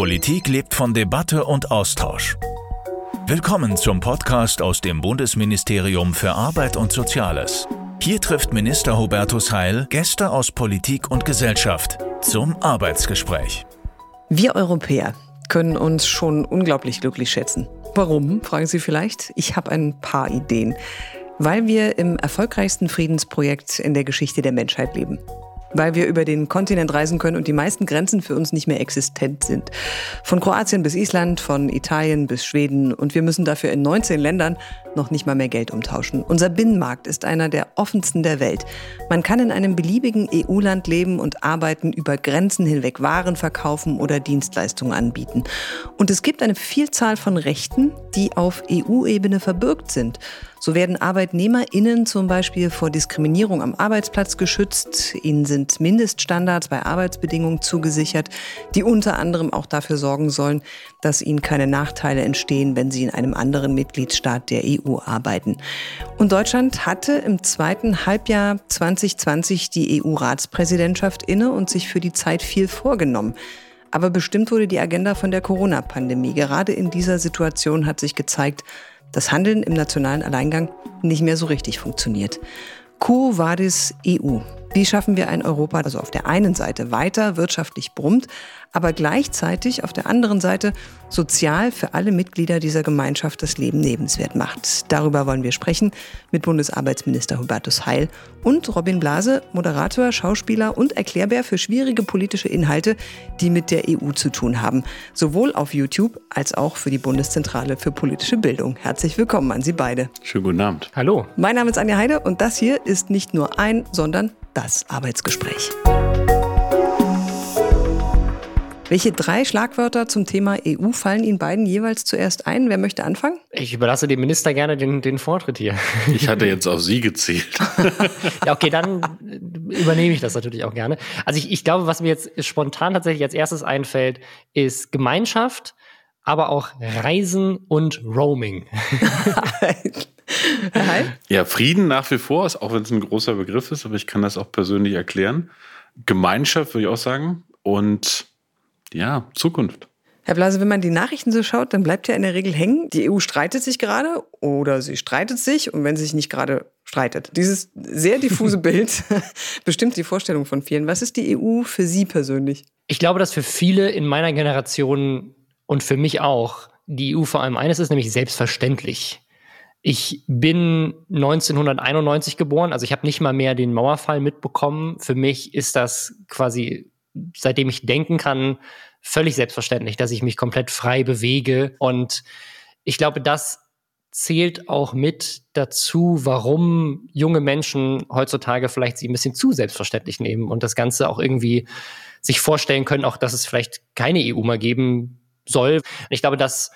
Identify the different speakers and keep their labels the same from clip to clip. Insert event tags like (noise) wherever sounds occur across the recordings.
Speaker 1: Politik lebt von Debatte und Austausch. Willkommen zum Podcast aus dem Bundesministerium für Arbeit und Soziales. Hier trifft Minister Hubertus Heil Gäste aus Politik und Gesellschaft zum Arbeitsgespräch.
Speaker 2: Wir Europäer können uns schon unglaublich glücklich schätzen. Warum, fragen Sie vielleicht? Ich habe ein paar Ideen. Weil wir im erfolgreichsten Friedensprojekt in der Geschichte der Menschheit leben weil wir über den Kontinent reisen können und die meisten Grenzen für uns nicht mehr existent sind. Von Kroatien bis Island, von Italien bis Schweden und wir müssen dafür in 19 Ländern noch nicht mal mehr Geld umtauschen. Unser Binnenmarkt ist einer der offensten der Welt. Man kann in einem beliebigen EU-Land leben und arbeiten, über Grenzen hinweg Waren verkaufen oder Dienstleistungen anbieten. Und es gibt eine Vielzahl von Rechten, die auf EU-Ebene verbürgt sind. So werden ArbeitnehmerInnen zum Beispiel vor Diskriminierung am Arbeitsplatz geschützt. Ihnen sind Mindeststandards bei Arbeitsbedingungen zugesichert, die unter anderem auch dafür sorgen sollen, dass ihnen keine Nachteile entstehen, wenn sie in einem anderen Mitgliedstaat der EU arbeiten. Und Deutschland hatte im zweiten Halbjahr 2020 die EU-Ratspräsidentschaft inne und sich für die Zeit viel vorgenommen. Aber bestimmt wurde die Agenda von der Corona-Pandemie. Gerade in dieser Situation hat sich gezeigt, das Handeln im nationalen Alleingang nicht mehr so richtig funktioniert. Quo vadis EU? Wie schaffen wir ein Europa, das auf der einen Seite weiter wirtschaftlich brummt, aber gleichzeitig auf der anderen Seite sozial für alle Mitglieder dieser Gemeinschaft das Leben lebenswert macht? Darüber wollen wir sprechen mit Bundesarbeitsminister Hubertus Heil und Robin Blase, Moderator, Schauspieler und Erklärbär für schwierige politische Inhalte, die mit der EU zu tun haben, sowohl auf YouTube als auch für die Bundeszentrale für politische Bildung. Herzlich willkommen an Sie beide.
Speaker 3: Schönen guten Abend.
Speaker 2: Hallo. Mein Name ist Anja Heide und das hier ist nicht nur ein, sondern das Arbeitsgespräch. Welche drei Schlagwörter zum Thema EU fallen Ihnen beiden jeweils zuerst ein? Wer möchte anfangen?
Speaker 4: Ich überlasse dem Minister gerne den, den Vortritt hier.
Speaker 3: Ich hatte jetzt auf Sie gezielt. (laughs)
Speaker 4: ja, okay, dann übernehme ich das natürlich auch gerne. Also ich, ich glaube, was mir jetzt spontan tatsächlich als erstes einfällt, ist Gemeinschaft, aber auch Reisen und Roaming. (laughs)
Speaker 3: ja, Frieden nach wie vor, auch wenn es ein großer Begriff ist, aber ich kann das auch persönlich erklären. Gemeinschaft würde ich auch sagen und ja, Zukunft.
Speaker 2: Herr Blase, wenn man die Nachrichten so schaut, dann bleibt ja in der Regel hängen, die EU streitet sich gerade oder sie streitet sich und wenn sie sich nicht gerade streitet. Dieses sehr diffuse (laughs) Bild (laughs) bestimmt die Vorstellung von vielen. Was ist die EU für Sie persönlich?
Speaker 4: Ich glaube, dass für viele in meiner Generation und für mich auch die EU vor allem eines ist, nämlich selbstverständlich. Ich bin 1991 geboren, also ich habe nicht mal mehr den Mauerfall mitbekommen. Für mich ist das quasi, seitdem ich denken kann, völlig selbstverständlich, dass ich mich komplett frei bewege. Und ich glaube, das zählt auch mit dazu, warum junge Menschen heutzutage vielleicht sie ein bisschen zu selbstverständlich nehmen und das Ganze auch irgendwie sich vorstellen können, auch dass es vielleicht keine EU mal geben soll. Und ich glaube, dass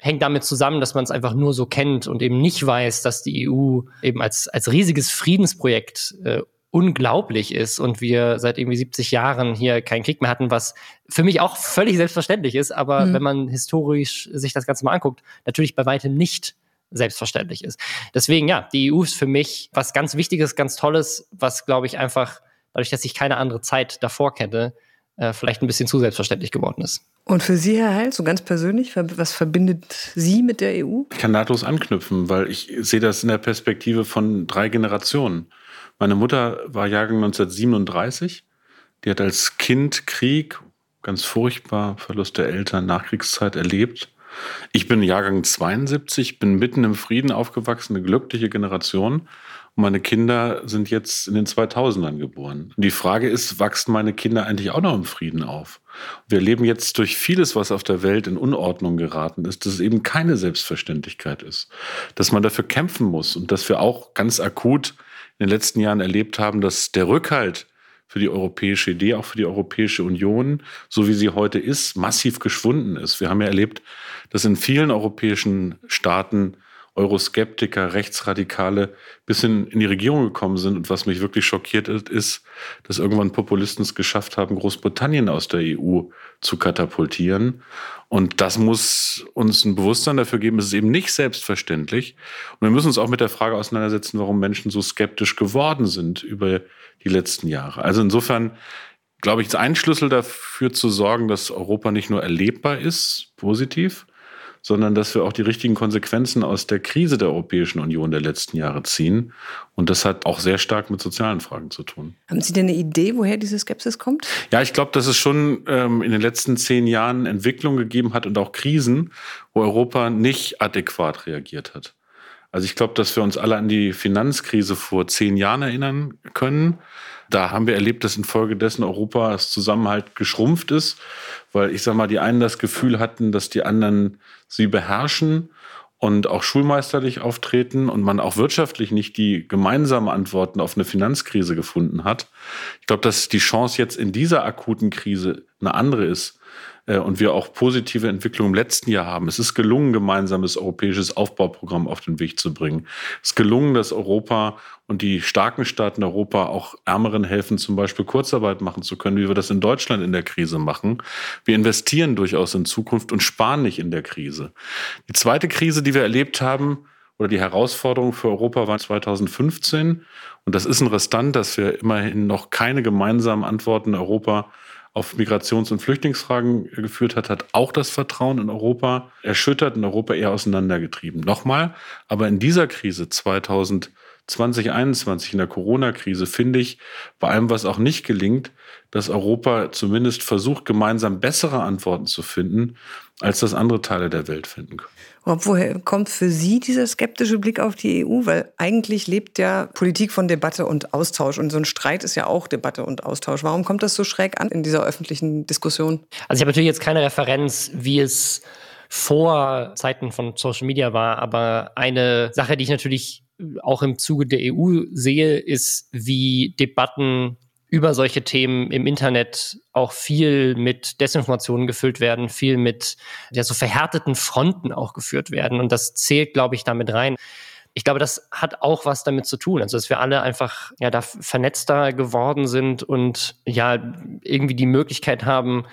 Speaker 4: hängt damit zusammen, dass man es einfach nur so kennt und eben nicht weiß, dass die EU eben als, als riesiges Friedensprojekt äh, unglaublich ist und wir seit irgendwie 70 Jahren hier keinen Krieg mehr hatten, was für mich auch völlig selbstverständlich ist, aber mhm. wenn man historisch sich das Ganze mal anguckt, natürlich bei weitem nicht selbstverständlich ist. Deswegen, ja, die EU ist für mich was ganz Wichtiges, ganz Tolles, was, glaube ich, einfach, dadurch, dass ich keine andere Zeit davor kenne, äh, vielleicht ein bisschen zu selbstverständlich geworden ist.
Speaker 2: Und für Sie, Herr Heil, so ganz persönlich, was verbindet Sie mit der EU?
Speaker 3: Ich kann nahtlos anknüpfen, weil ich sehe das in der Perspektive von drei Generationen. Meine Mutter war Jahrgang 1937. Die hat als Kind Krieg, ganz furchtbar, Verlust der Eltern, Nachkriegszeit erlebt. Ich bin Jahrgang 72, bin mitten im Frieden aufgewachsen, eine glückliche Generation. Und meine Kinder sind jetzt in den 2000ern geboren. Und die Frage ist, wachsen meine Kinder eigentlich auch noch im Frieden auf? Wir erleben jetzt durch vieles, was auf der Welt in Unordnung geraten ist, dass es eben keine Selbstverständlichkeit ist. Dass man dafür kämpfen muss und dass wir auch ganz akut in den letzten Jahren erlebt haben, dass der Rückhalt für die europäische Idee, auch für die Europäische Union, so wie sie heute ist, massiv geschwunden ist. Wir haben ja erlebt, dass in vielen europäischen Staaten Euroskeptiker, Rechtsradikale bis hin in die Regierung gekommen sind. Und was mich wirklich schockiert ist, ist, dass irgendwann Populisten es geschafft haben, Großbritannien aus der EU zu katapultieren. Und das muss uns ein Bewusstsein dafür geben, es ist eben nicht selbstverständlich. Und wir müssen uns auch mit der Frage auseinandersetzen, warum Menschen so skeptisch geworden sind über die letzten Jahre. Also insofern glaube ich, ein Schlüssel dafür zu sorgen, dass Europa nicht nur erlebbar ist, positiv, sondern dass wir auch die richtigen Konsequenzen aus der Krise der Europäischen Union der letzten Jahre ziehen. Und das hat auch sehr stark mit sozialen Fragen zu tun.
Speaker 2: Haben Sie denn eine Idee, woher diese Skepsis kommt?
Speaker 3: Ja, ich glaube, dass es schon ähm, in den letzten zehn Jahren Entwicklungen gegeben hat und auch Krisen, wo Europa nicht adäquat reagiert hat. Also ich glaube, dass wir uns alle an die Finanzkrise vor zehn Jahren erinnern können. Da haben wir erlebt, dass infolgedessen Europas Zusammenhalt geschrumpft ist, weil ich sage mal, die einen das Gefühl hatten, dass die anderen sie beherrschen und auch schulmeisterlich auftreten und man auch wirtschaftlich nicht die gemeinsamen Antworten auf eine Finanzkrise gefunden hat. Ich glaube, dass die Chance jetzt in dieser akuten Krise eine andere ist und wir auch positive Entwicklungen im letzten Jahr haben. Es ist gelungen, gemeinsames europäisches Aufbauprogramm auf den Weg zu bringen. Es ist gelungen, dass Europa und die starken Staaten Europa auch Ärmeren helfen, zum Beispiel Kurzarbeit machen zu können, wie wir das in Deutschland in der Krise machen. Wir investieren durchaus in Zukunft und sparen nicht in der Krise. Die zweite Krise, die wir erlebt haben, oder die Herausforderung für Europa war 2015. Und das ist ein Restant, dass wir immerhin noch keine gemeinsamen Antworten in Europa auf Migrations- und Flüchtlingsfragen geführt hat, hat auch das Vertrauen in Europa erschüttert und Europa eher auseinandergetrieben. Nochmal, aber in dieser Krise 2020, 2021, in der Corona-Krise, finde ich, bei allem, was auch nicht gelingt, dass Europa zumindest versucht, gemeinsam bessere Antworten zu finden, als das andere Teile der Welt finden können.
Speaker 2: Woher kommt für Sie dieser skeptische Blick auf die EU? Weil eigentlich lebt ja Politik von Debatte und Austausch. Und so ein Streit ist ja auch Debatte und Austausch. Warum kommt das so schräg an in dieser öffentlichen Diskussion?
Speaker 4: Also ich habe natürlich jetzt keine Referenz, wie es vor Zeiten von Social Media war, aber eine Sache, die ich natürlich auch im Zuge der EU sehe, ist, wie Debatten über solche Themen im Internet auch viel mit Desinformationen gefüllt werden, viel mit ja, so verhärteten Fronten auch geführt werden. Und das zählt, glaube ich, damit rein. Ich glaube, das hat auch was damit zu tun. Also, dass wir alle einfach ja da vernetzter geworden sind und ja irgendwie die Möglichkeit haben,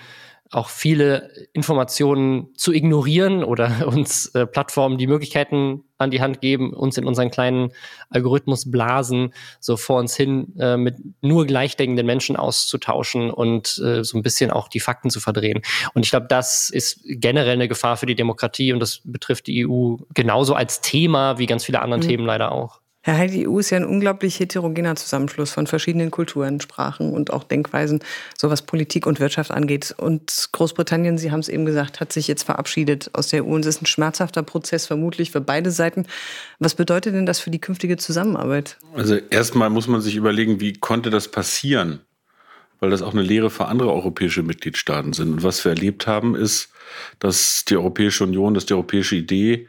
Speaker 4: auch viele Informationen zu ignorieren oder (laughs) uns äh, Plattformen die Möglichkeiten an die Hand geben, uns in unseren kleinen Algorithmusblasen so vor uns hin äh, mit nur gleichdenkenden Menschen auszutauschen und äh, so ein bisschen auch die Fakten zu verdrehen. Und ich glaube, das ist generell eine Gefahr für die Demokratie und das betrifft die EU genauso als Thema wie ganz viele andere mhm. Themen leider auch.
Speaker 2: Herr Heil, die EU ist ja ein unglaublich heterogener Zusammenschluss von verschiedenen Kulturen, Sprachen und auch Denkweisen, so was Politik und Wirtschaft angeht. Und Großbritannien, Sie haben es eben gesagt, hat sich jetzt verabschiedet aus der EU. Und es ist ein schmerzhafter Prozess, vermutlich für beide Seiten. Was bedeutet denn das für die künftige Zusammenarbeit?
Speaker 3: Also erstmal muss man sich überlegen, wie konnte das passieren? Weil das auch eine Lehre für andere europäische Mitgliedstaaten sind. Und was wir erlebt haben, ist, dass die Europäische Union, dass die europäische Idee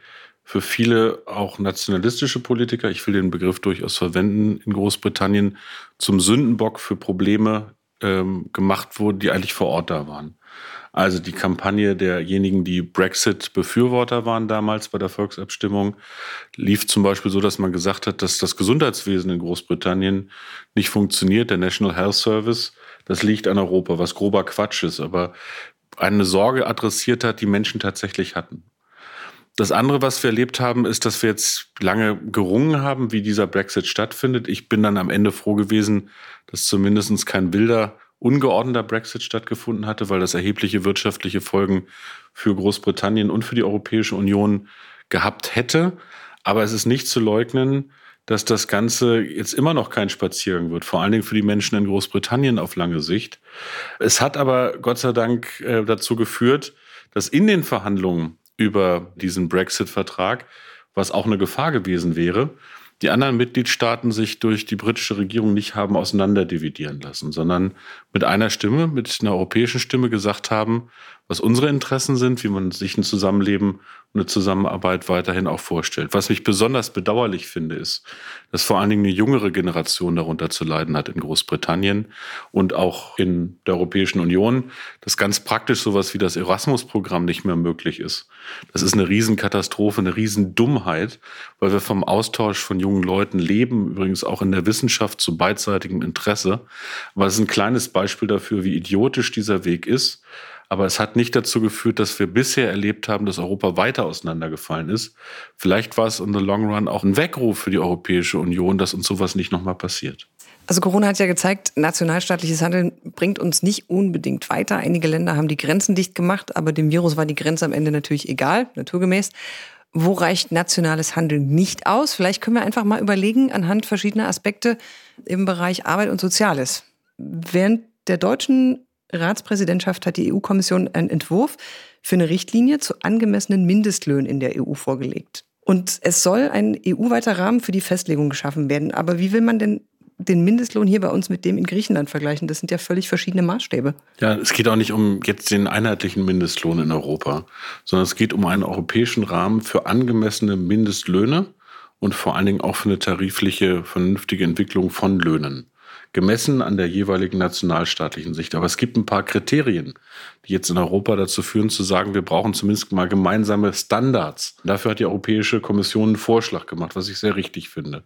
Speaker 3: für viele auch nationalistische Politiker, ich will den Begriff durchaus verwenden, in Großbritannien zum Sündenbock für Probleme ähm, gemacht wurde, die eigentlich vor Ort da waren. Also die Kampagne derjenigen, die Brexit-Befürworter waren damals bei der Volksabstimmung, lief zum Beispiel so, dass man gesagt hat, dass das Gesundheitswesen in Großbritannien nicht funktioniert, der National Health Service, das liegt an Europa, was grober Quatsch ist, aber eine Sorge adressiert hat, die Menschen tatsächlich hatten. Das andere, was wir erlebt haben, ist, dass wir jetzt lange gerungen haben, wie dieser Brexit stattfindet. Ich bin dann am Ende froh gewesen, dass zumindest kein wilder, ungeordneter Brexit stattgefunden hatte, weil das erhebliche wirtschaftliche Folgen für Großbritannien und für die Europäische Union gehabt hätte. Aber es ist nicht zu leugnen, dass das Ganze jetzt immer noch kein Spaziergang wird, vor allen Dingen für die Menschen in Großbritannien auf lange Sicht. Es hat aber Gott sei Dank äh, dazu geführt, dass in den Verhandlungen über diesen Brexit-Vertrag, was auch eine Gefahr gewesen wäre, die anderen Mitgliedstaaten sich durch die britische Regierung nicht haben auseinanderdividieren lassen, sondern mit einer Stimme, mit einer europäischen Stimme gesagt haben, was unsere Interessen sind, wie man sich ein Zusammenleben eine Zusammenarbeit weiterhin auch vorstellt. Was ich besonders bedauerlich finde, ist, dass vor allen Dingen eine jüngere Generation darunter zu leiden hat in Großbritannien und auch in der Europäischen Union, dass ganz praktisch sowas wie das Erasmus-Programm nicht mehr möglich ist. Das ist eine Riesenkatastrophe, eine Riesendummheit, weil wir vom Austausch von jungen Leuten leben, übrigens auch in der Wissenschaft zu beidseitigem Interesse. Aber es ist ein kleines Beispiel dafür, wie idiotisch dieser Weg ist aber es hat nicht dazu geführt, dass wir bisher erlebt haben, dass Europa weiter auseinandergefallen ist. Vielleicht war es in the long run auch ein Weckruf für die Europäische Union, dass uns sowas nicht nochmal passiert.
Speaker 2: Also Corona hat ja gezeigt, nationalstaatliches Handeln bringt uns nicht unbedingt weiter. Einige Länder haben die Grenzen dicht gemacht, aber dem Virus war die Grenze am Ende natürlich egal, naturgemäß. Wo reicht nationales Handeln nicht aus? Vielleicht können wir einfach mal überlegen anhand verschiedener Aspekte im Bereich Arbeit und Soziales. Während der deutschen Ratspräsidentschaft hat die EU-Kommission einen Entwurf für eine Richtlinie zu angemessenen Mindestlöhnen in der EU vorgelegt. Und es soll ein EU-weiter Rahmen für die Festlegung geschaffen werden. Aber wie will man denn den Mindestlohn hier bei uns mit dem in Griechenland vergleichen. Das sind ja völlig verschiedene Maßstäbe.
Speaker 3: Ja, es geht auch nicht um jetzt den einheitlichen Mindestlohn in Europa, sondern es geht um einen europäischen Rahmen für angemessene Mindestlöhne und vor allen Dingen auch für eine tarifliche, vernünftige Entwicklung von Löhnen gemessen an der jeweiligen nationalstaatlichen Sicht. Aber es gibt ein paar Kriterien, die jetzt in Europa dazu führen, zu sagen, wir brauchen zumindest mal gemeinsame Standards. Dafür hat die Europäische Kommission einen Vorschlag gemacht, was ich sehr richtig finde.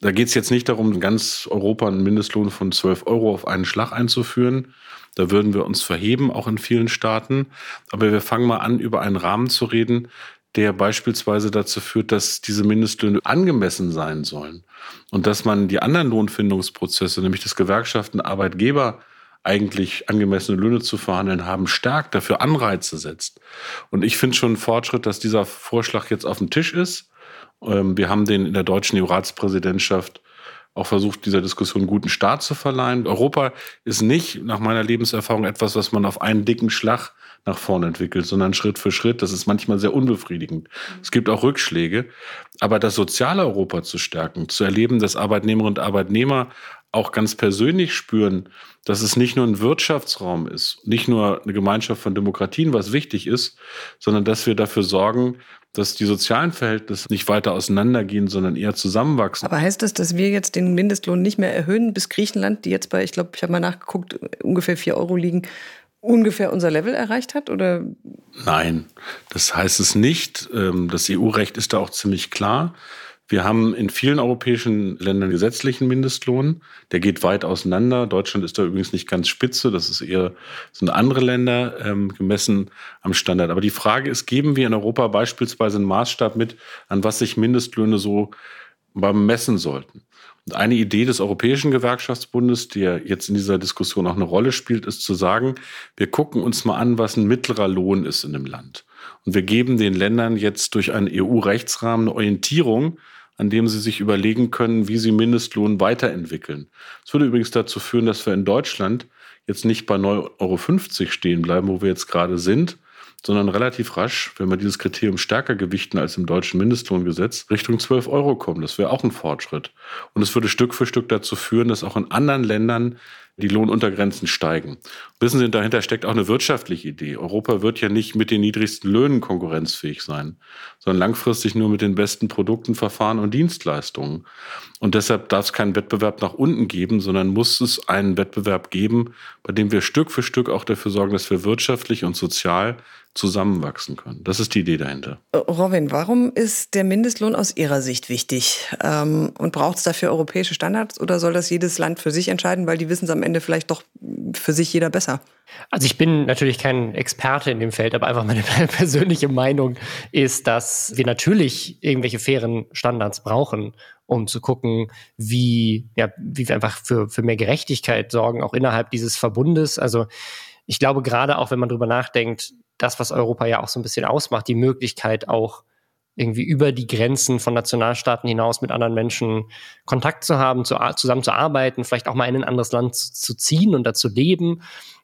Speaker 3: Da geht es jetzt nicht darum, in ganz Europa einen Mindestlohn von 12 Euro auf einen Schlag einzuführen. Da würden wir uns verheben, auch in vielen Staaten. Aber wir fangen mal an, über einen Rahmen zu reden, der beispielsweise dazu führt, dass diese Mindestlöhne angemessen sein sollen und dass man die anderen Lohnfindungsprozesse, nämlich das Gewerkschaften, Arbeitgeber eigentlich angemessene Löhne zu verhandeln haben, stark dafür Anreize setzt. Und ich finde schon einen Fortschritt, dass dieser Vorschlag jetzt auf dem Tisch ist. Ähm, wir haben den in der deutschen EU-Ratspräsidentschaft auch versucht, dieser Diskussion einen guten Start zu verleihen. Europa ist nicht, nach meiner Lebenserfahrung, etwas, was man auf einen dicken Schlag nach vorne entwickelt, sondern Schritt für Schritt. Das ist manchmal sehr unbefriedigend. Es gibt auch Rückschläge. Aber das soziale Europa zu stärken, zu erleben, dass Arbeitnehmerinnen und Arbeitnehmer auch ganz persönlich spüren, dass es nicht nur ein Wirtschaftsraum ist, nicht nur eine Gemeinschaft von Demokratien, was wichtig ist, sondern dass wir dafür sorgen, dass die sozialen Verhältnisse nicht weiter auseinandergehen, sondern eher zusammenwachsen.
Speaker 2: Aber heißt das, dass wir jetzt den Mindestlohn nicht mehr erhöhen, bis Griechenland, die jetzt bei, ich glaube, ich habe mal nachgeguckt, ungefähr vier Euro liegen, ungefähr unser Level erreicht hat? Oder?
Speaker 3: Nein, das heißt es nicht. Ähm, das EU-Recht ist da auch ziemlich klar. Wir haben in vielen europäischen Ländern gesetzlichen Mindestlohn. Der geht weit auseinander. Deutschland ist da übrigens nicht ganz spitze. Das ist eher, sind andere Länder ähm, gemessen am Standard. Aber die Frage ist, geben wir in Europa beispielsweise einen Maßstab mit, an was sich Mindestlöhne so beim messen sollten? Und eine Idee des Europäischen Gewerkschaftsbundes, die ja jetzt in dieser Diskussion auch eine Rolle spielt, ist zu sagen, wir gucken uns mal an, was ein mittlerer Lohn ist in dem Land. Und wir geben den Ländern jetzt durch einen EU-Rechtsrahmen eine Orientierung, an dem sie sich überlegen können, wie sie Mindestlohn weiterentwickeln. Das würde übrigens dazu führen, dass wir in Deutschland jetzt nicht bei 9,50 Euro stehen bleiben, wo wir jetzt gerade sind, sondern relativ rasch, wenn wir dieses Kriterium stärker gewichten als im deutschen Mindestlohngesetz, Richtung 12 Euro kommen. Das wäre auch ein Fortschritt. Und es würde Stück für Stück dazu führen, dass auch in anderen Ländern die Lohnuntergrenzen steigen. Wissen Sie, dahinter steckt auch eine wirtschaftliche Idee. Europa wird ja nicht mit den niedrigsten Löhnen konkurrenzfähig sein, sondern langfristig nur mit den besten Produkten, Verfahren und Dienstleistungen. Und deshalb darf es keinen Wettbewerb nach unten geben, sondern muss es einen Wettbewerb geben, bei dem wir Stück für Stück auch dafür sorgen, dass wir wirtschaftlich und sozial zusammenwachsen können. Das ist die Idee dahinter.
Speaker 2: Äh, Robin, warum ist der Mindestlohn aus Ihrer Sicht wichtig? Ähm, und braucht es dafür europäische Standards oder soll das jedes Land für sich entscheiden, weil die wissen es am Ende vielleicht doch für sich jeder besser?
Speaker 4: Also ich bin natürlich kein Experte in dem Feld, aber einfach meine (laughs) persönliche Meinung ist, dass wir natürlich irgendwelche fairen Standards brauchen, um zu gucken, wie, ja, wie wir einfach für, für mehr Gerechtigkeit sorgen, auch innerhalb dieses Verbundes. Also ich glaube, gerade auch wenn man drüber nachdenkt, das, was Europa ja auch so ein bisschen ausmacht, die Möglichkeit auch irgendwie über die Grenzen von Nationalstaaten hinaus mit anderen Menschen Kontakt zu haben, zu, zusammen zu arbeiten, vielleicht auch mal in ein anderes Land zu, zu ziehen und da zu leben,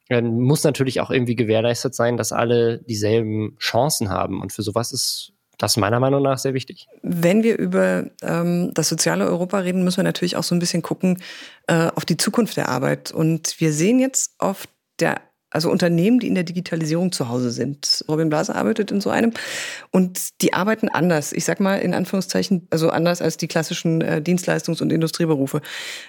Speaker 4: dann muss natürlich auch irgendwie gewährleistet sein, dass alle dieselben Chancen haben. Und für sowas ist das meiner Meinung nach sehr wichtig.
Speaker 2: Wenn wir über ähm, das soziale Europa reden, müssen wir natürlich auch so ein bisschen gucken äh, auf die Zukunft der Arbeit. Und wir sehen jetzt auf der also Unternehmen, die in der Digitalisierung zu Hause sind. Robin Blaser arbeitet in so einem und die arbeiten anders. Ich sag mal in Anführungszeichen, also anders als die klassischen äh, Dienstleistungs- und Industrieberufe.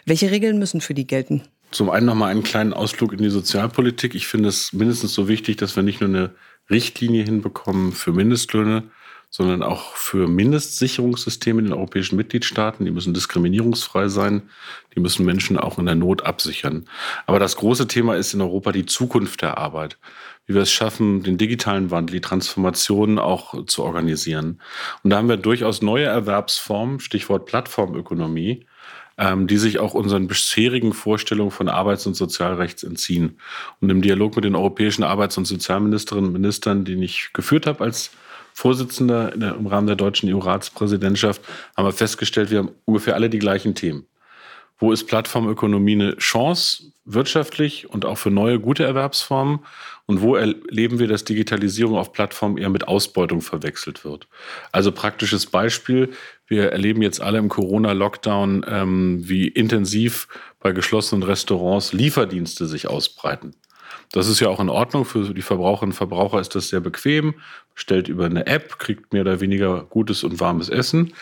Speaker 2: Welche Regeln müssen für die gelten?
Speaker 3: Zum einen nochmal einen kleinen Ausflug in die Sozialpolitik. Ich finde es mindestens so wichtig, dass wir nicht nur eine Richtlinie hinbekommen für Mindestlöhne, sondern auch für Mindestsicherungssysteme in den europäischen Mitgliedstaaten. Die müssen diskriminierungsfrei sein. Die müssen Menschen auch in der Not absichern. Aber das große Thema ist in Europa die Zukunft der Arbeit. Wie wir es schaffen, den digitalen Wandel, die Transformation auch zu organisieren. Und da haben wir durchaus neue Erwerbsformen, Stichwort Plattformökonomie, ähm, die sich auch unseren bisherigen Vorstellungen von Arbeits- und Sozialrechts entziehen. Und im Dialog mit den europäischen Arbeits- und Sozialministerinnen und Ministern, den ich geführt habe als Vorsitzender im Rahmen der deutschen EU-Ratspräsidentschaft, haben wir festgestellt, wir haben ungefähr alle die gleichen Themen. Wo ist Plattformökonomie eine Chance wirtschaftlich und auch für neue gute Erwerbsformen? Und wo erleben wir, dass Digitalisierung auf Plattformen eher mit Ausbeutung verwechselt wird? Also praktisches Beispiel. Wir erleben jetzt alle im Corona-Lockdown, ähm, wie intensiv bei geschlossenen Restaurants Lieferdienste sich ausbreiten. Das ist ja auch in Ordnung. Für die Verbraucherinnen und Verbraucher ist das sehr bequem. Stellt über eine App, kriegt mehr oder weniger gutes und warmes Essen.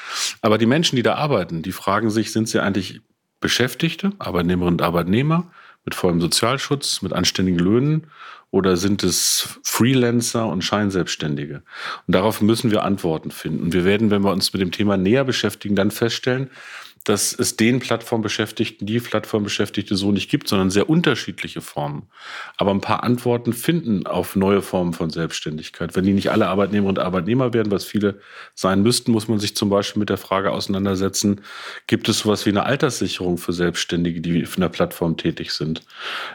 Speaker 3: Aber die Menschen, die da arbeiten, die fragen sich, sind sie eigentlich Beschäftigte, Arbeitnehmerinnen und Arbeitnehmer mit vollem Sozialschutz, mit anständigen Löhnen oder sind es Freelancer und Scheinselbstständige? Und darauf müssen wir Antworten finden. Wir werden, wenn wir uns mit dem Thema näher beschäftigen, dann feststellen, dass es den Plattformbeschäftigten, die Plattformbeschäftigte so nicht gibt, sondern sehr unterschiedliche Formen. Aber ein paar Antworten finden auf neue Formen von Selbstständigkeit. Wenn die nicht alle Arbeitnehmer und Arbeitnehmer werden, was viele sein müssten, muss man sich zum Beispiel mit der Frage auseinandersetzen, gibt es sowas wie eine Alterssicherung für Selbstständige, die in der Plattform tätig sind?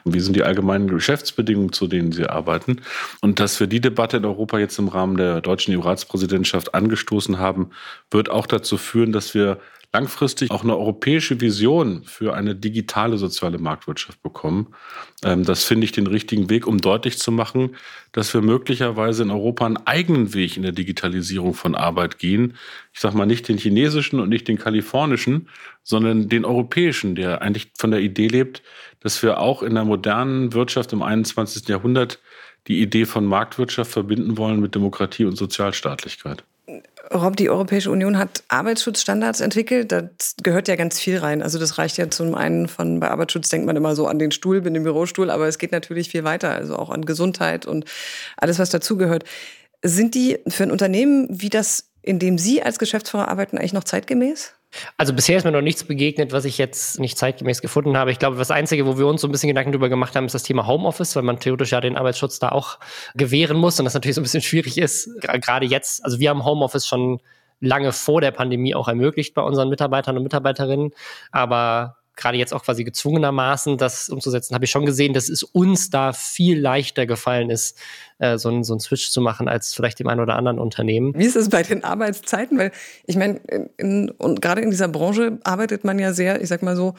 Speaker 3: Wie sind die allgemeinen Geschäftsbedingungen, zu denen sie arbeiten? Und dass wir die Debatte in Europa jetzt im Rahmen der deutschen EU-Ratspräsidentschaft angestoßen haben, wird auch dazu führen, dass wir langfristig auch eine europäische Vision für eine digitale soziale Marktwirtschaft bekommen. Ähm, das finde ich den richtigen Weg, um deutlich zu machen, dass wir möglicherweise in Europa einen eigenen Weg in der Digitalisierung von Arbeit gehen. Ich sage mal nicht den chinesischen und nicht den kalifornischen, sondern den europäischen, der eigentlich von der Idee lebt, dass wir auch in der modernen Wirtschaft im 21. Jahrhundert die Idee von Marktwirtschaft verbinden wollen mit Demokratie und Sozialstaatlichkeit.
Speaker 2: Rob, die Europäische Union hat Arbeitsschutzstandards entwickelt. Das gehört ja ganz viel rein. Also das reicht ja zum einen von, bei Arbeitsschutz denkt man immer so an den Stuhl, bin im Bürostuhl, aber es geht natürlich viel weiter, also auch an Gesundheit und alles, was dazugehört. Sind die für ein Unternehmen wie das, in dem Sie als Geschäftsführer arbeiten, eigentlich noch zeitgemäß?
Speaker 4: Also bisher ist mir noch nichts begegnet, was ich jetzt nicht zeitgemäß gefunden habe. Ich glaube, das Einzige, wo wir uns so ein bisschen Gedanken drüber gemacht haben, ist das Thema Homeoffice, weil man theoretisch ja den Arbeitsschutz da auch gewähren muss und das natürlich so ein bisschen schwierig ist, gerade jetzt. Also wir haben Homeoffice schon lange vor der Pandemie auch ermöglicht bei unseren Mitarbeitern und Mitarbeiterinnen, aber gerade jetzt auch quasi gezwungenermaßen das umzusetzen, habe ich schon gesehen, dass es uns da viel leichter gefallen ist, äh, so, einen, so einen Switch zu machen als vielleicht dem einen oder anderen Unternehmen.
Speaker 2: Wie ist es bei den Arbeitszeiten? Weil ich meine, und gerade in dieser Branche arbeitet man ja sehr, ich sag mal so,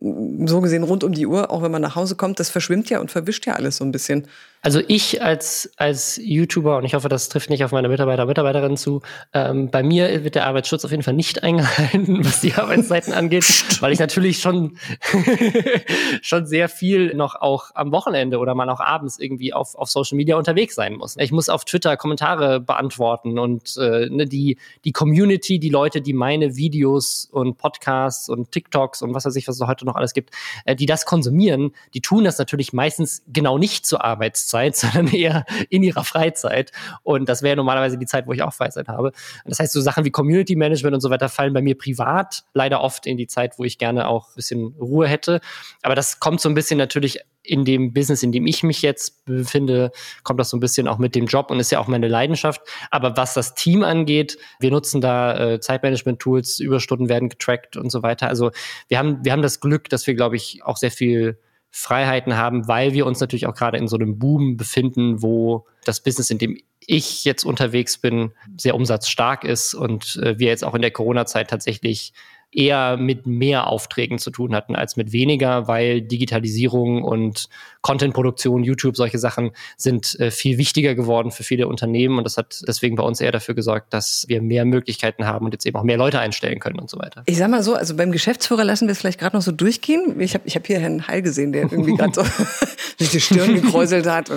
Speaker 2: so gesehen rund um die Uhr, auch wenn man nach Hause kommt, das verschwimmt ja und verwischt ja alles so ein bisschen.
Speaker 4: Also ich als, als YouTuber, und ich hoffe, das trifft nicht auf meine Mitarbeiter und Mitarbeiterinnen zu, ähm, bei mir wird der Arbeitsschutz auf jeden Fall nicht (laughs) eingehalten, was die Arbeitszeiten angeht, weil ich natürlich schon, (laughs) schon sehr viel noch auch am Wochenende oder mal auch abends irgendwie auf, auf Social Media unterwegs sein muss. Ich muss auf Twitter Kommentare beantworten und äh, ne, die, die Community, die Leute, die meine Videos und Podcasts und TikToks und was weiß ich, was es heute noch alles gibt, äh, die das konsumieren, die tun das natürlich meistens genau nicht zur Arbeitszeit Arbeitszeit, (laughs) sondern eher in ihrer Freizeit. Und das wäre normalerweise die Zeit, wo ich auch Freizeit habe. Das heißt, so Sachen wie Community Management und so weiter fallen bei mir privat leider oft in die Zeit, wo ich gerne auch ein bisschen Ruhe hätte. Aber das kommt so ein bisschen natürlich in dem Business, in dem ich mich jetzt befinde, kommt das so ein bisschen auch mit dem Job und ist ja auch meine Leidenschaft. Aber was das Team angeht, wir nutzen da äh, Zeitmanagement-Tools, Überstunden werden getrackt und so weiter. Also wir haben, wir haben das Glück, dass wir, glaube ich, auch sehr viel Freiheiten haben, weil wir uns natürlich auch gerade in so einem Boom befinden, wo das Business, in dem ich jetzt unterwegs bin, sehr umsatzstark ist und äh, wir jetzt auch in der Corona-Zeit tatsächlich eher mit mehr Aufträgen zu tun hatten als mit weniger, weil Digitalisierung und Contentproduktion, YouTube, solche Sachen sind äh, viel wichtiger geworden für viele Unternehmen und das hat deswegen bei uns eher dafür gesorgt, dass wir mehr Möglichkeiten haben und jetzt eben auch mehr Leute einstellen können und so weiter.
Speaker 2: Ich sag mal so, also beim Geschäftsführer lassen wir es vielleicht gerade noch so durchgehen. Ich habe ich hab hier Herrn Heil gesehen, der irgendwie gerade so (laughs) sich die Stirn gekräuselt hat.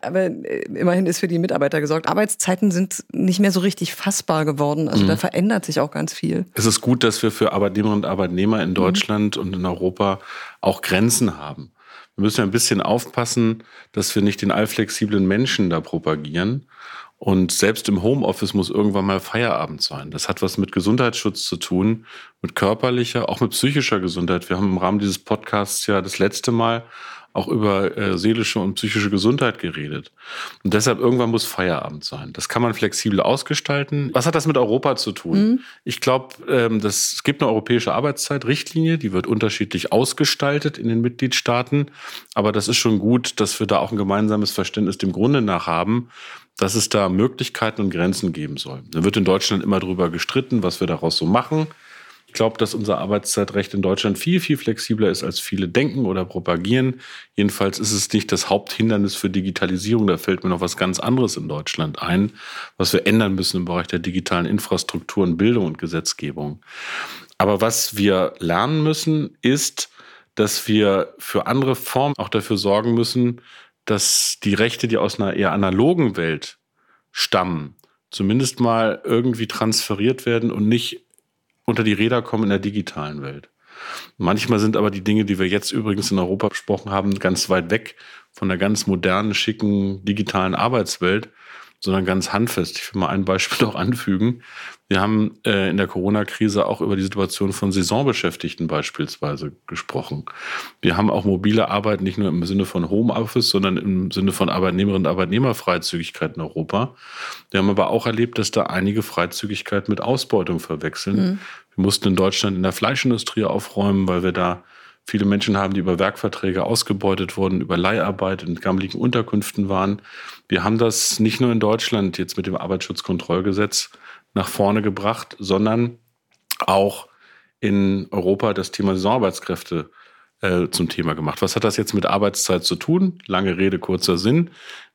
Speaker 2: aber äh, immerhin ist für die Mitarbeiter gesorgt. Arbeitszeiten sind nicht mehr so richtig fassbar geworden. Also mhm. da verändert sich auch ganz viel.
Speaker 3: Es ist gut, dass wir für Arbeitnehmerinnen und Arbeitnehmer in mhm. Deutschland mhm. und in Europa auch Grenzen haben. Wir müssen ein bisschen aufpassen, dass wir nicht den allflexiblen Menschen da propagieren. Und selbst im Homeoffice muss irgendwann mal Feierabend sein. Das hat was mit Gesundheitsschutz zu tun, mit körperlicher, auch mit psychischer Gesundheit. Wir haben im Rahmen dieses Podcasts ja das letzte Mal auch über äh, seelische und psychische Gesundheit geredet. Und deshalb irgendwann muss Feierabend sein. Das kann man flexibel ausgestalten. Was hat das mit Europa zu tun? Mhm. Ich glaube, ähm, es gibt eine europäische Arbeitszeitrichtlinie, die wird unterschiedlich ausgestaltet in den Mitgliedstaaten. Aber das ist schon gut, dass wir da auch ein gemeinsames Verständnis dem Grunde nach haben, dass es da Möglichkeiten und Grenzen geben soll. Da wird in Deutschland immer darüber gestritten, was wir daraus so machen. Ich glaube, dass unser Arbeitszeitrecht in Deutschland viel, viel flexibler ist, als viele denken oder propagieren. Jedenfalls ist es nicht das Haupthindernis für Digitalisierung. Da fällt mir noch was ganz anderes in Deutschland ein, was wir ändern müssen im Bereich der digitalen Infrastrukturen, Bildung und Gesetzgebung. Aber was wir lernen müssen, ist, dass wir für andere Formen auch dafür sorgen müssen, dass die Rechte, die aus einer eher analogen Welt stammen, zumindest mal irgendwie transferiert werden und nicht unter die Räder kommen in der digitalen Welt. Manchmal sind aber die Dinge, die wir jetzt übrigens in Europa besprochen haben, ganz weit weg von der ganz modernen, schicken, digitalen Arbeitswelt sondern ganz handfest. Ich will mal ein Beispiel (laughs) noch anfügen. Wir haben äh, in der Corona-Krise auch über die Situation von Saisonbeschäftigten beispielsweise gesprochen. Wir haben auch mobile Arbeit nicht nur im Sinne von Homeoffice, sondern im Sinne von Arbeitnehmerinnen und Arbeitnehmerfreizügigkeit in Europa. Wir haben aber auch erlebt, dass da einige Freizügigkeit mit Ausbeutung verwechseln. Mhm. Wir mussten in Deutschland in der Fleischindustrie aufräumen, weil wir da viele Menschen haben, die über Werkverträge ausgebeutet wurden, über Leiharbeit in gammeligen Unterkünften waren. Wir haben das nicht nur in Deutschland jetzt mit dem Arbeitsschutzkontrollgesetz nach vorne gebracht, sondern auch in Europa das Thema Saisonarbeitskräfte äh, zum Thema gemacht. Was hat das jetzt mit Arbeitszeit zu tun? Lange Rede, kurzer Sinn.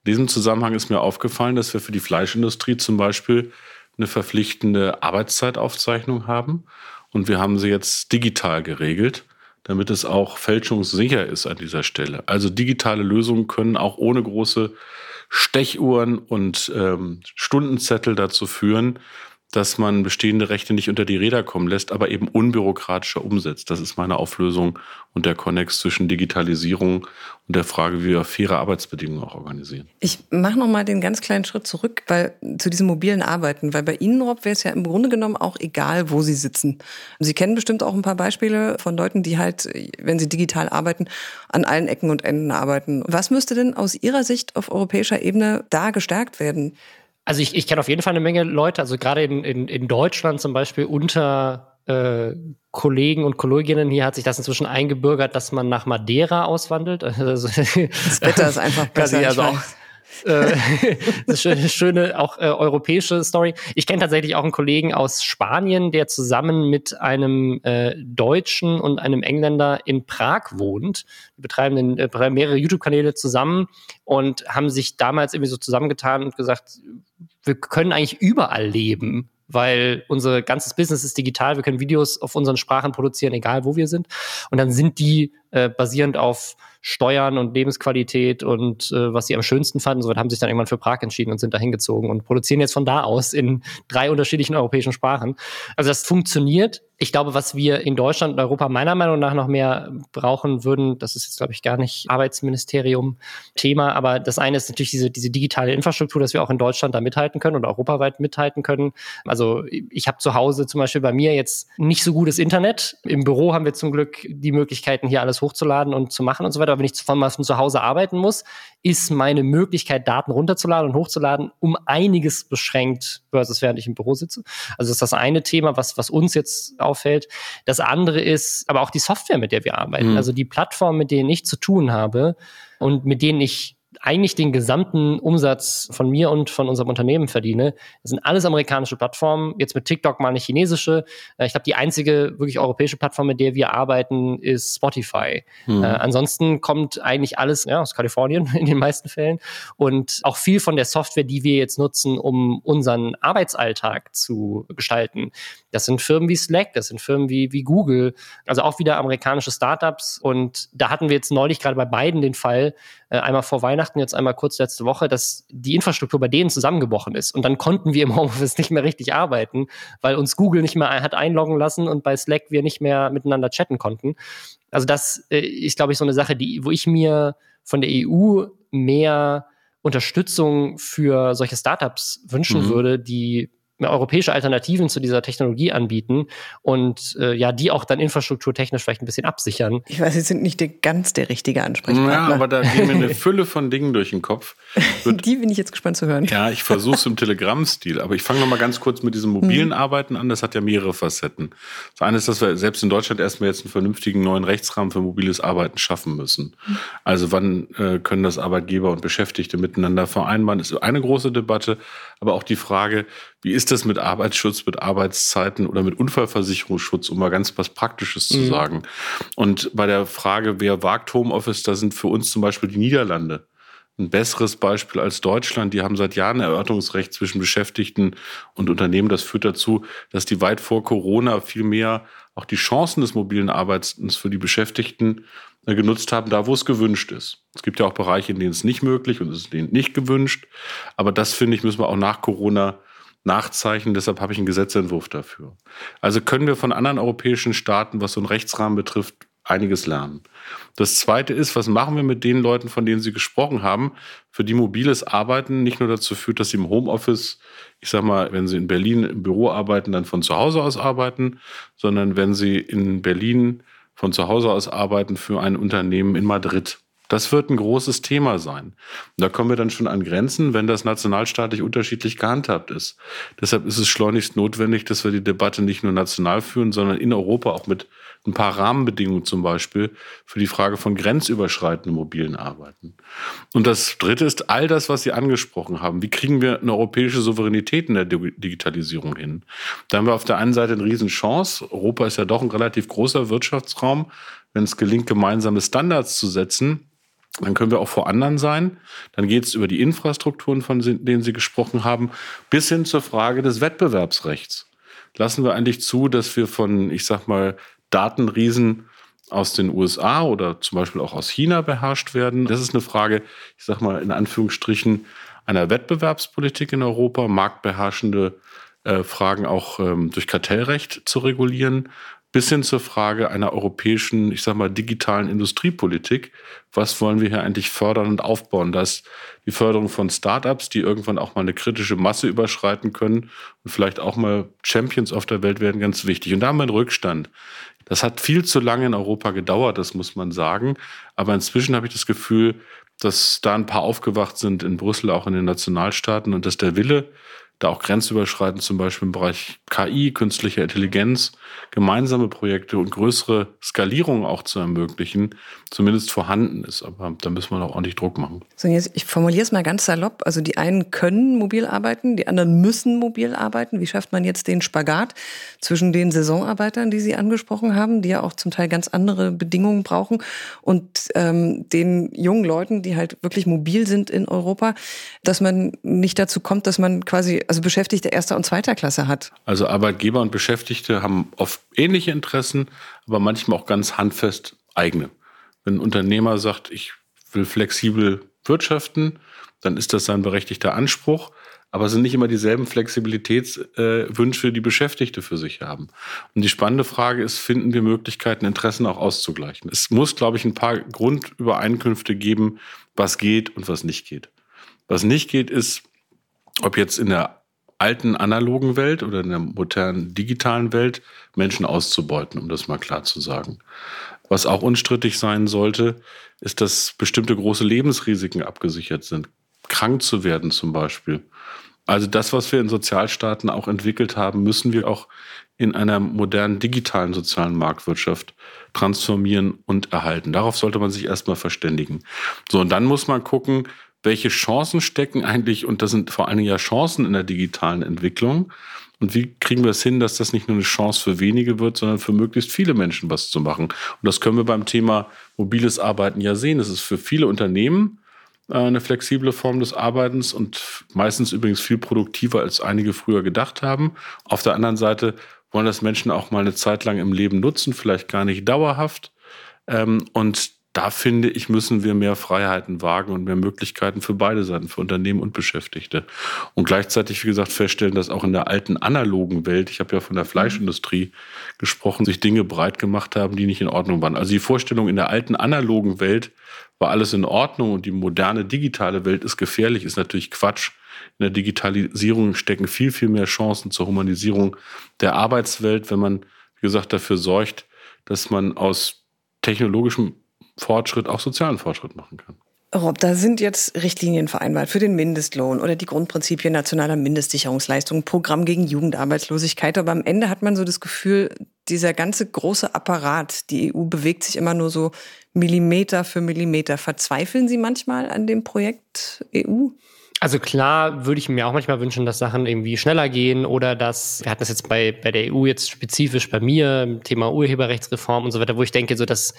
Speaker 3: In diesem Zusammenhang ist mir aufgefallen, dass wir für die Fleischindustrie zum Beispiel eine verpflichtende Arbeitszeitaufzeichnung haben. Und wir haben sie jetzt digital geregelt damit es auch fälschungssicher ist an dieser Stelle. Also digitale Lösungen können auch ohne große Stechuhren und ähm, Stundenzettel dazu führen, dass man bestehende Rechte nicht unter die Räder kommen lässt, aber eben unbürokratischer umsetzt. Das ist meine Auflösung und der Konnex zwischen Digitalisierung und der Frage, wie wir faire Arbeitsbedingungen auch organisieren.
Speaker 2: Ich mache noch mal den ganz kleinen Schritt zurück, weil zu diesem mobilen Arbeiten, weil bei Ihnen, Rob, wäre es ja im Grunde genommen auch egal, wo Sie sitzen. Sie kennen bestimmt auch ein paar Beispiele von Leuten, die halt, wenn sie digital arbeiten, an allen Ecken und Enden arbeiten. Was müsste denn aus Ihrer Sicht auf europäischer Ebene da gestärkt werden?
Speaker 4: Also ich, ich kenne auf jeden Fall eine Menge Leute, also gerade in, in, in Deutschland zum Beispiel unter äh, Kollegen und Kolleginnen hier hat sich das inzwischen eingebürgert, dass man nach Madeira auswandelt. (laughs)
Speaker 2: Also, das Wetter ist einfach (laughs) besser. Also auch,
Speaker 4: äh, (laughs) schöne, schöne auch äh, europäische Story. Ich kenne tatsächlich auch einen Kollegen aus Spanien, der zusammen mit einem äh, Deutschen und einem Engländer in Prag wohnt. Die betreiben, den, äh, mehrere YouTube-Kanäle zusammen und haben sich damals irgendwie so zusammengetan und gesagt, wir können eigentlich überall leben weil unser ganzes Business ist digital. Wir können Videos auf unseren Sprachen produzieren, egal wo wir sind. Und dann sind die äh, basierend auf Steuern und Lebensqualität und äh, was sie am schönsten fanden. So haben sich dann irgendwann für Prag entschieden und sind da hingezogen und produzieren jetzt von da aus in drei unterschiedlichen europäischen Sprachen. Also das funktioniert. Ich glaube, was wir in Deutschland und Europa meiner Meinung nach noch mehr brauchen würden, das ist jetzt, glaube ich, gar nicht Arbeitsministerium-Thema, aber das eine ist natürlich diese, diese digitale Infrastruktur, dass wir auch in Deutschland da mithalten können und europaweit mithalten können. Also ich habe zu Hause zum Beispiel bei mir jetzt nicht so gutes Internet. Im Büro haben wir zum Glück die Möglichkeiten, hier alles hochzuladen und zu machen und so weiter. Aber wenn ich von, von zu Hause arbeiten muss, ist meine Möglichkeit, Daten runterzuladen und hochzuladen, um einiges beschränkt, versus während ich im Büro sitze. Also das ist das eine Thema, was, was uns jetzt auffällt. Das andere ist aber auch die Software, mit der wir arbeiten. Mhm. Also die Plattformen, mit denen ich zu tun habe und mit denen ich eigentlich den gesamten Umsatz von mir und von unserem Unternehmen verdiene. Das sind alles amerikanische Plattformen, jetzt mit TikTok mal eine chinesische. Äh, ich glaube, die einzige wirklich europäische Plattform, mit der wir arbeiten, ist Spotify. Mhm. Äh, ansonsten kommt eigentlich alles ja, aus Kalifornien (laughs) in den meisten Fällen. Und auch viel von der Software, die wir jetzt nutzen, um unseren Arbeitsalltag zu gestalten. Das sind Firmen wie Slack, das sind Firmen wie, wie Google, also auch wieder amerikanische Startups. Und da hatten wir jetzt neulich gerade bei beiden den Fall, äh, einmal vor Weihnachten, jetzt einmal kurz letzte Woche, dass die Infrastruktur bei denen zusammengebrochen ist. Und dann konnten wir im (laughs) Homeoffice nicht mehr richtig arbeiten, weil uns Google nicht mehr hat einloggen lassen und bei Slack wir nicht mehr miteinander chatten konnten. Also das äh, ist, glaube ich, so eine Sache, die, wo ich mir von der EU mehr Unterstützung für solche Startups wünschen mhm. würde, die europäische Alternativen zu dieser Technologie anbieten und äh, ja, die auch dann infrastrukturtechnisch vielleicht ein bisschen absichern.
Speaker 2: Ich weiß, Sie sind nicht der, ganz der richtige Ansprechpartner. Ja,
Speaker 3: aber da gehen mir eine Fülle von Dingen durch den Kopf.
Speaker 2: Wird, (laughs) die bin ich jetzt gespannt zu hören.
Speaker 3: Ja, ich versuche es im (laughs) Telegram-Stil, aber ich fange noch mal ganz kurz mit diesem mobilen mhm. Arbeiten an. Das hat ja mehrere Facetten. Das eine ist, dass wir selbst in Deutschland erstmal jetzt einen vernünftigen neuen Rechtsrahmen für mobiles Arbeiten schaffen müssen. Mhm. Also wann äh, können das Arbeitgeber und Beschäftigte miteinander vereinbaren, ist eine große Debatte, aber auch die Frage, wie ist das mit Arbeitsschutz, mit Arbeitszeiten oder mit Unfallversicherungsschutz, um mal ganz was Praktisches zu mhm. sagen. Und bei der Frage, wer wagt Homeoffice, da sind für uns zum Beispiel die Niederlande ein besseres Beispiel als Deutschland. Die haben seit Jahren Erörterungsrecht zwischen Beschäftigten und Unternehmen. Das führt dazu, dass die weit vor Corona viel mehr auch die Chancen des mobilen Arbeitens für die Beschäftigten genutzt haben, da wo es gewünscht ist. Es gibt ja auch Bereiche, in denen es nicht möglich und es ist denen nicht gewünscht. Aber das, finde ich, müssen wir auch nach Corona nachzeichnen. Deshalb habe ich einen Gesetzentwurf dafür. Also können wir von anderen europäischen Staaten, was so einen Rechtsrahmen betrifft, einiges lernen. Das Zweite ist, was machen wir mit den Leuten, von denen Sie gesprochen haben, für die mobiles Arbeiten nicht nur dazu führt, dass sie im Homeoffice, ich sag mal, wenn sie in Berlin im Büro arbeiten, dann von zu Hause aus arbeiten, sondern wenn sie in Berlin von zu Hause aus arbeiten für ein Unternehmen in Madrid. Das wird ein großes Thema sein. Und da kommen wir dann schon an Grenzen, wenn das nationalstaatlich unterschiedlich gehandhabt ist. Deshalb ist es schleunigst notwendig, dass wir die Debatte nicht nur national führen, sondern in Europa auch mit ein paar Rahmenbedingungen zum Beispiel für die Frage von grenzüberschreitenden mobilen Arbeiten. Und das Dritte ist all das, was Sie angesprochen haben. Wie kriegen wir eine europäische Souveränität in der Digitalisierung hin? Da haben wir auf der einen Seite eine Riesenchance. Europa ist ja doch ein relativ großer Wirtschaftsraum. Wenn es gelingt, gemeinsame Standards zu setzen, dann können wir auch vor anderen sein. Dann geht es über die Infrastrukturen, von denen Sie gesprochen haben, bis hin zur Frage des Wettbewerbsrechts. Lassen wir eigentlich zu, dass wir von, ich sag mal, Datenriesen aus den USA oder zum Beispiel auch aus China beherrscht werden. Das ist eine Frage, ich sage mal in Anführungsstrichen, einer Wettbewerbspolitik in Europa, marktbeherrschende äh, Fragen auch ähm, durch Kartellrecht zu regulieren bis hin zur Frage einer europäischen, ich sag mal, digitalen Industriepolitik. Was wollen wir hier eigentlich fördern und aufbauen? Das die Förderung von Startups, die irgendwann auch mal eine kritische Masse überschreiten können und vielleicht auch mal Champions auf der Welt werden, ganz wichtig. Und da haben wir einen Rückstand. Das hat viel zu lange in Europa gedauert, das muss man sagen. Aber inzwischen habe ich das Gefühl, dass da ein paar aufgewacht sind in Brüssel, auch in den Nationalstaaten und dass der Wille da auch grenzüberschreitend zum Beispiel im Bereich KI, künstliche Intelligenz, gemeinsame Projekte und größere Skalierungen auch zu ermöglichen, zumindest vorhanden ist. Aber da müssen wir auch ordentlich Druck machen.
Speaker 2: So, jetzt, ich formuliere es mal ganz salopp. Also die einen können mobil arbeiten, die anderen müssen mobil arbeiten. Wie schafft man jetzt den Spagat zwischen den Saisonarbeitern, die Sie angesprochen haben, die ja auch zum Teil ganz andere Bedingungen brauchen, und ähm, den jungen Leuten, die halt wirklich mobil sind in Europa, dass man nicht dazu kommt, dass man quasi also Beschäftigte erster und zweiter Klasse hat.
Speaker 3: Also Arbeitgeber und Beschäftigte haben oft ähnliche Interessen, aber manchmal auch ganz handfest eigene. Wenn ein Unternehmer sagt, ich will flexibel wirtschaften, dann ist das sein berechtigter Anspruch. Aber es sind nicht immer dieselben Flexibilitätswünsche, äh, die Beschäftigte für sich haben. Und die spannende Frage ist, finden wir Möglichkeiten, Interessen auch auszugleichen? Es muss, glaube ich, ein paar Grundübereinkünfte geben, was geht und was nicht geht. Was nicht geht, ist, ob jetzt in der alten analogen Welt oder in der modernen digitalen Welt Menschen auszubeuten, um das mal klar zu sagen. Was auch unstrittig sein sollte, ist, dass bestimmte große Lebensrisiken abgesichert sind. Krank zu werden zum Beispiel. Also das, was wir in Sozialstaaten auch entwickelt haben, müssen wir auch in einer modernen digitalen sozialen Marktwirtschaft transformieren und erhalten. Darauf sollte man sich erstmal verständigen. So, und dann muss man gucken, welche Chancen stecken eigentlich, und das sind vor allen Dingen ja Chancen in der digitalen Entwicklung. Und wie kriegen wir es hin, dass das nicht nur eine Chance für wenige wird, sondern für möglichst viele Menschen was zu machen? Und das können wir beim Thema mobiles Arbeiten ja sehen. Es ist für viele Unternehmen äh, eine flexible Form des Arbeitens und meistens übrigens viel produktiver, als einige früher gedacht haben. Auf der anderen Seite wollen das Menschen auch mal eine Zeit lang im Leben nutzen, vielleicht gar nicht dauerhaft. Ähm, und da finde ich, müssen wir mehr Freiheiten wagen und mehr Möglichkeiten für beide Seiten, für Unternehmen und Beschäftigte. Und gleichzeitig, wie gesagt, feststellen, dass auch in der alten analogen Welt, ich habe ja von der Fleischindustrie gesprochen, sich Dinge breit gemacht haben, die nicht in Ordnung waren. Also die Vorstellung, in der alten analogen Welt war alles in Ordnung und die moderne digitale Welt ist gefährlich, ist natürlich Quatsch. In der Digitalisierung stecken viel, viel mehr Chancen zur Humanisierung der Arbeitswelt, wenn man, wie gesagt, dafür sorgt, dass man aus technologischem Fortschritt auch sozialen Fortschritt machen kann.
Speaker 2: Rob, da sind jetzt Richtlinien vereinbart für den Mindestlohn oder die Grundprinzipien nationaler Mindestsicherungsleistungen, Programm gegen Jugendarbeitslosigkeit. Aber am Ende hat man so das Gefühl, dieser ganze große Apparat, die EU bewegt sich immer nur so Millimeter für Millimeter. Verzweifeln Sie manchmal an dem Projekt EU?
Speaker 4: Also klar würde ich mir auch manchmal wünschen, dass Sachen irgendwie schneller gehen oder dass, wir hatten das jetzt bei, bei der EU jetzt spezifisch bei mir, Thema Urheberrechtsreform und so weiter, wo ich denke, so das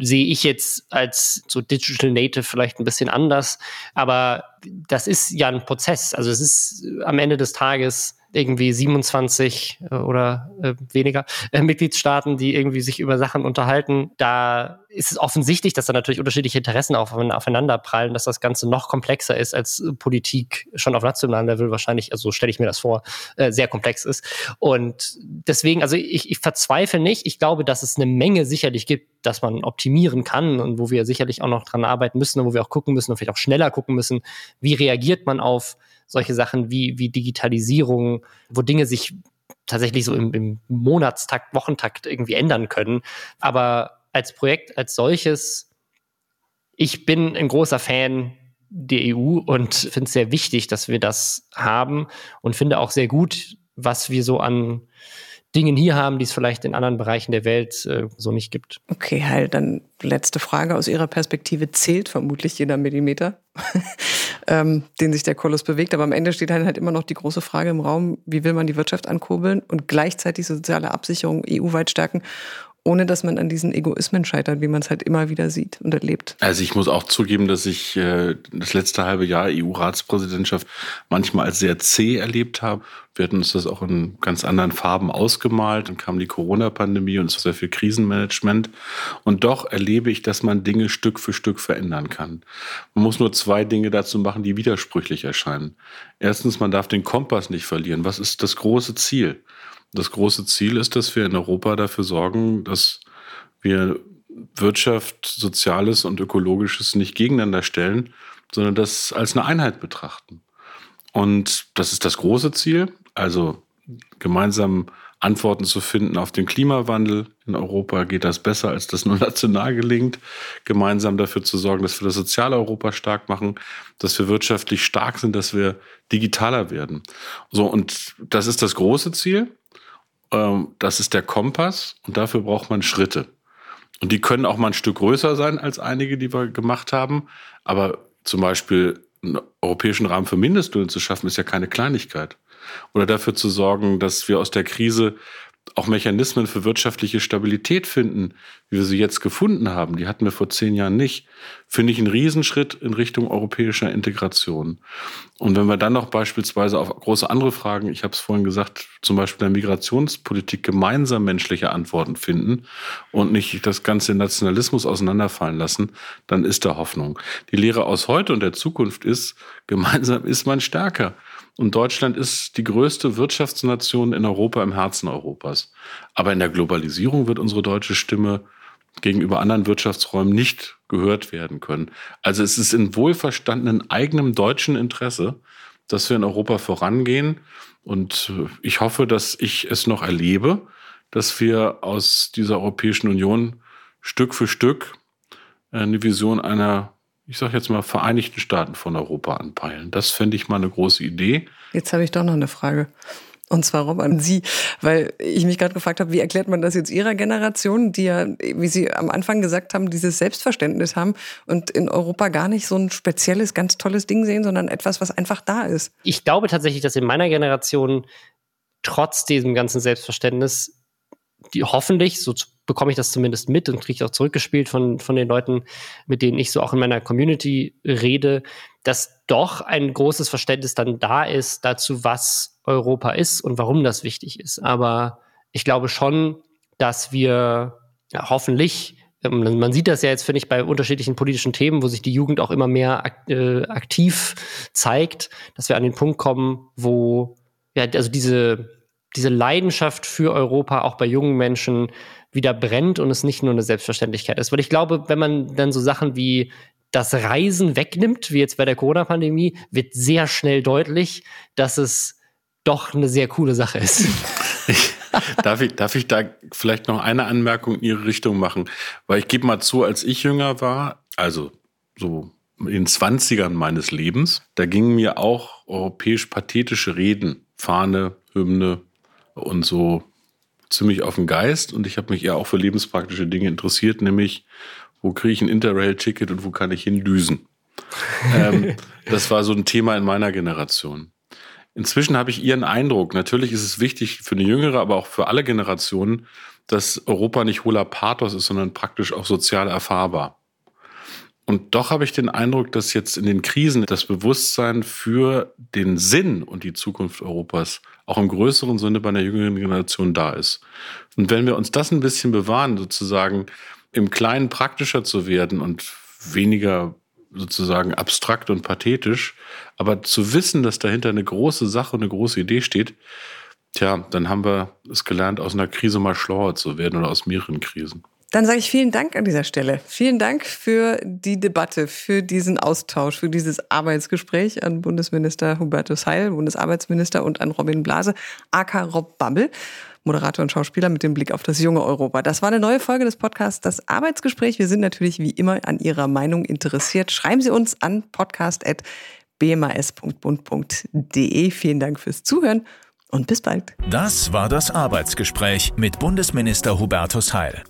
Speaker 4: sehe ich jetzt als so Digital Native vielleicht ein bisschen anders, aber das ist ja ein Prozess. Also es ist am Ende des Tages irgendwie 27 äh, oder äh, weniger äh, Mitgliedstaaten, die irgendwie sich über Sachen unterhalten. Da ist es offensichtlich, dass da natürlich unterschiedliche Interessen auf, aufeinander prallen, dass das Ganze noch komplexer ist als Politik schon auf nationalem Level wahrscheinlich, also stelle ich mir das vor, äh, sehr komplex ist. Und deswegen, also ich, ich verzweifle nicht. Ich glaube, dass es eine Menge sicherlich gibt, dass man optimieren kann und wo wir sicherlich auch noch dran arbeiten müssen und wo wir auch gucken müssen und vielleicht auch schneller gucken müssen, wie reagiert man auf solche Sachen wie, wie Digitalisierung, wo Dinge sich tatsächlich so im, im Monatstakt, Wochentakt irgendwie ändern können. Aber als Projekt als solches, ich bin ein großer Fan der EU und finde es sehr wichtig, dass wir das haben und finde auch sehr gut, was wir so an Dingen hier haben, die es vielleicht in anderen Bereichen der Welt äh, so nicht gibt.
Speaker 2: Okay, halt, dann letzte Frage aus Ihrer Perspektive. Zählt vermutlich jeder Millimeter, (laughs) ähm, den sich der Koloss bewegt. Aber am Ende steht halt, halt immer noch die große Frage im Raum, wie will man die Wirtschaft ankurbeln und gleichzeitig soziale Absicherung EU-weit stärken ohne dass man an diesen Egoismen scheitert, wie man es halt immer wieder sieht und erlebt.
Speaker 3: Also ich muss auch zugeben, dass ich äh, das letzte halbe Jahr EU-Ratspräsidentschaft manchmal als sehr zäh erlebt habe. Wir hatten uns das auch in ganz anderen Farben ausgemalt. Dann kam die Corona-Pandemie und sehr viel Krisenmanagement. Und doch erlebe ich, dass man Dinge Stück für Stück verändern kann. Man muss nur zwei Dinge dazu machen, die widersprüchlich erscheinen. Erstens, man darf den Kompass nicht verlieren. Was ist das große Ziel? Das große Ziel ist, dass wir in Europa dafür sorgen, dass wir Wirtschaft, Soziales und Ökologisches nicht gegeneinander stellen, sondern das als eine Einheit betrachten. Und das ist das große Ziel, also gemeinsam Antworten zu finden auf den Klimawandel. In Europa geht das besser, als das nur (laughs) national gelingt. Gemeinsam dafür zu sorgen, dass wir das soziale Europa stark machen, dass wir wirtschaftlich stark sind, dass wir digitaler werden. So, und das ist das große Ziel. Ähm, das ist der Kompass und dafür braucht man Schritte. Und die können auch mal ein Stück größer sein als einige, die wir gemacht haben. Aber zum Beispiel einen europäischen Rahmen für Mindestlöhne zu schaffen, ist ja keine Kleinigkeit. Oder dafür zu sorgen, dass wir aus der Krise auch Mechanismen für wirtschaftliche Stabilität finden, wie wir sie jetzt gefunden haben, die hatten wir vor zehn Jahren nicht, finde ich einen Riesenschritt in Richtung europäischer Integration. Und wenn wir dann noch beispielsweise auf große andere Fragen, ich habe es vorhin gesagt, zum Beispiel der Migrationspolitik gemeinsam menschliche Antworten finden und nicht das ganze Nationalismus auseinanderfallen lassen, dann ist da Hoffnung. Die Lehre aus heute und der Zukunft ist, gemeinsam ist man stärker. Und Deutschland ist die größte Wirtschaftsnation in Europa im Herzen Europas. Aber in der Globalisierung wird unsere deutsche Stimme gegenüber anderen Wirtschaftsräumen nicht gehört werden können. Also es ist in wohlverstandenen eigenem deutschen Interesse, dass wir in Europa vorangehen. Und ich hoffe, dass ich es noch erlebe, dass wir aus dieser Europäischen Union Stück für Stück eine Vision einer ich sage jetzt mal, Vereinigten Staaten von Europa anpeilen. Das fände ich mal eine große Idee.
Speaker 2: Jetzt habe ich doch noch eine Frage. Und zwar Rob an Sie, weil ich mich gerade gefragt habe, wie erklärt man das jetzt Ihrer Generation, die ja, wie Sie am Anfang gesagt haben, dieses Selbstverständnis haben und in Europa gar nicht so ein spezielles, ganz tolles Ding sehen, sondern etwas, was einfach da ist.
Speaker 4: Ich glaube tatsächlich, dass in meiner Generation trotz diesem ganzen Selbstverständnis die hoffentlich, so bekomme ich das zumindest mit und kriege ich auch zurückgespielt von, von den Leuten, mit denen ich so auch in meiner Community rede, dass doch ein großes Verständnis dann da ist dazu, was Europa ist und warum das wichtig ist. Aber ich glaube schon, dass wir ja, hoffentlich ähm, man sieht das ja jetzt, finde ich, bei unterschiedlichen politischen Themen, wo sich die Jugend auch immer mehr äh, aktiv zeigt, dass wir an den Punkt kommen, wo ja, also diese, diese Leidenschaft für Europa auch bei jungen Menschen wieder brennt und es nicht nur eine Selbstverständlichkeit ist. Weil ich glaube, wenn man dann so Sachen wie das Reisen wegnimmt, wie jetzt bei der Corona-Pandemie, wird sehr schnell deutlich, dass es doch eine sehr coole Sache ist. (laughs)
Speaker 3: darf, ich, darf ich da vielleicht noch eine Anmerkung in Ihre Richtung machen? Weil ich gebe mal zu, als ich jünger war, also so in den 20ern meines Lebens, da gingen mir auch europäisch pathetische Reden, Fahne, Hymne und so ziemlich auf den Geist. Und ich habe mich eher auch für lebenspraktische Dinge interessiert, nämlich wo kriege ich ein Interrail-Ticket und wo kann ich hindüsen? (laughs) ähm, das war so ein Thema in meiner Generation. Inzwischen habe ich Ihren Eindruck, natürlich ist es wichtig für eine jüngere, aber auch für alle Generationen, dass Europa nicht hohler Pathos ist, sondern praktisch auch sozial erfahrbar. Und doch habe ich den Eindruck, dass jetzt in den Krisen das Bewusstsein für den Sinn und die Zukunft Europas auch im größeren Sinne bei einer jüngeren Generation da ist. Und wenn wir uns das ein bisschen bewahren, sozusagen im Kleinen praktischer zu werden und weniger sozusagen abstrakt und pathetisch, aber zu wissen, dass dahinter eine große Sache und eine große Idee steht, tja, dann haben wir es gelernt, aus einer Krise mal schlauer zu werden oder aus mehreren Krisen.
Speaker 2: Dann sage ich vielen Dank an dieser Stelle. Vielen Dank für die Debatte, für diesen Austausch, für dieses Arbeitsgespräch an Bundesminister Hubertus Heil, Bundesarbeitsminister und an Robin Blase, aka Rob Bubble. Moderator und Schauspieler mit dem Blick auf das junge Europa. Das war eine neue Folge des Podcasts Das Arbeitsgespräch. Wir sind natürlich wie immer an Ihrer Meinung interessiert. Schreiben Sie uns an podcast.bmas.bund.de. Vielen Dank fürs Zuhören und bis bald.
Speaker 1: Das war das Arbeitsgespräch mit Bundesminister Hubertus Heil.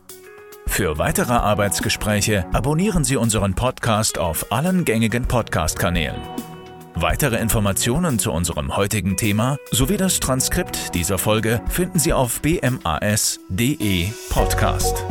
Speaker 1: Für weitere Arbeitsgespräche abonnieren Sie unseren Podcast auf allen gängigen Podcast-Kanälen. Weitere Informationen zu unserem heutigen Thema sowie das Transkript dieser Folge finden Sie auf bmas.de Podcast.